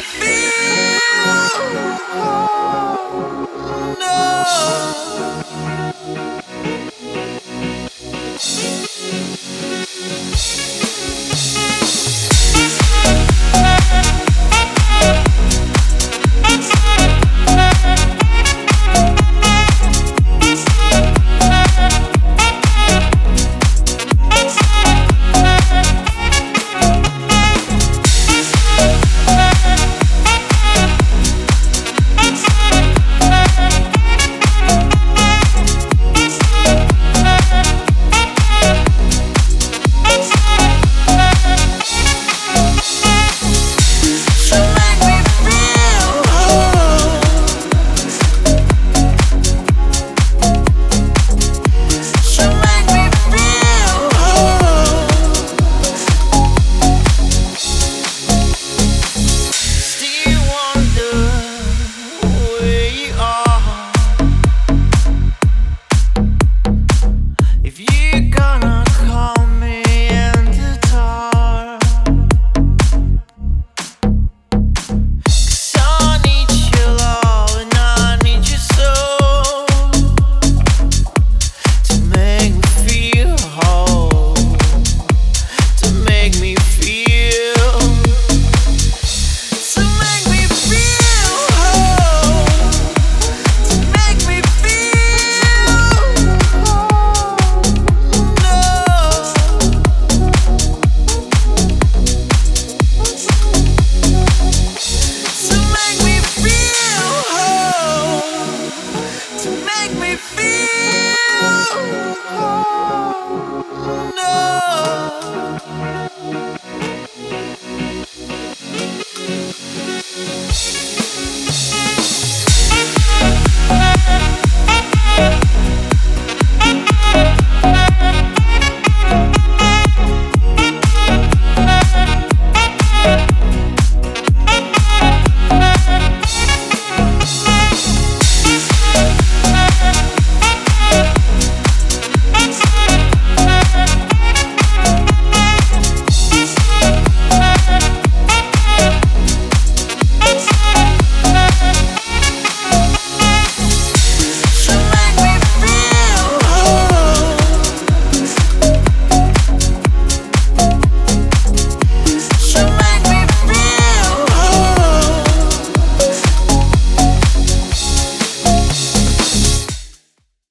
feel. Oh, no.